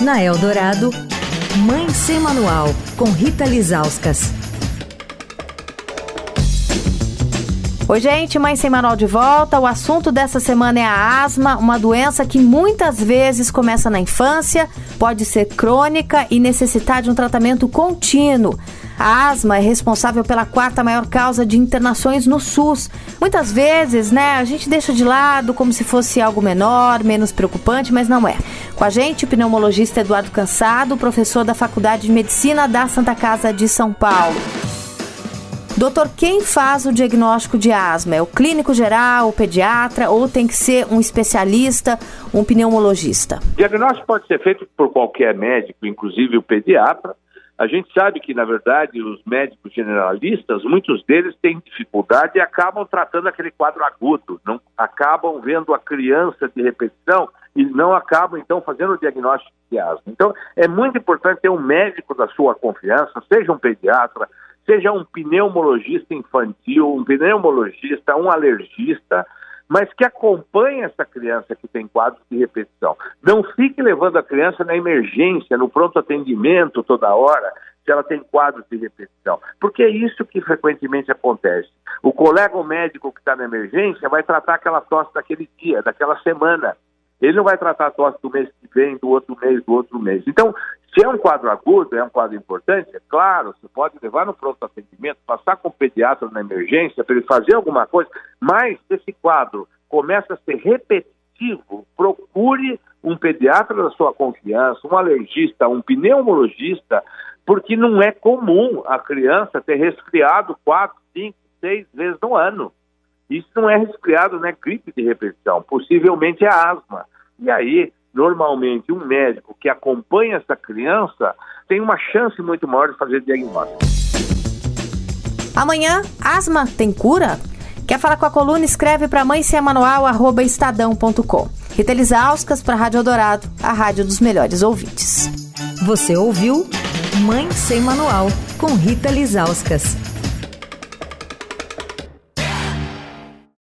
Na Eldorado, Mãe Sem Manual, com Rita Lizauskas. Oi, gente, Mãe Sem Manual de volta. O assunto dessa semana é a asma, uma doença que muitas vezes começa na infância, pode ser crônica e necessitar de um tratamento contínuo. A asma é responsável pela quarta maior causa de internações no SUS. Muitas vezes, né, a gente deixa de lado como se fosse algo menor, menos preocupante, mas não é. Com a gente, o pneumologista Eduardo Cansado, professor da Faculdade de Medicina da Santa Casa de São Paulo. Doutor, quem faz o diagnóstico de asma? É o clínico geral, o pediatra ou tem que ser um especialista, um pneumologista? O diagnóstico pode ser feito por qualquer médico, inclusive o pediatra, a gente sabe que, na verdade, os médicos generalistas, muitos deles têm dificuldade e acabam tratando aquele quadro agudo, não acabam vendo a criança de repetição e não acabam, então, fazendo o diagnóstico de asma. Então, é muito importante ter um médico da sua confiança, seja um pediatra, seja um pneumologista infantil, um pneumologista, um alergista, mas que acompanhe essa criança que tem quadros de repetição. Não fique levando a criança na emergência, no pronto atendimento toda hora, se ela tem quadros de repetição. Porque é isso que frequentemente acontece. O colega médico que está na emergência vai tratar aquela tosse daquele dia, daquela semana. Ele não vai tratar a tosse do mês que vem, do outro mês, do outro mês. Então, se é um quadro agudo, é um quadro importante, é claro, você pode levar no pronto atendimento, passar com o pediatra na emergência para ele fazer alguma coisa, mas se esse quadro começa a ser repetitivo, procure um pediatra da sua confiança, um alergista, um pneumologista, porque não é comum a criança ter resfriado quatro, cinco, seis vezes no ano. Isso não é resfriado, não é gripe de repetição, possivelmente é asma. E aí, normalmente, um médico que acompanha essa criança tem uma chance muito maior de fazer diagnóstico. Amanhã, asma tem cura? Quer falar com a coluna? Escreve para mãe sem manual, arroba estadão.com. Rita Lisauskas para a Rádio Eldorado, a rádio dos melhores ouvintes. Você ouviu Mãe Sem Manual, com Rita Lisauskas.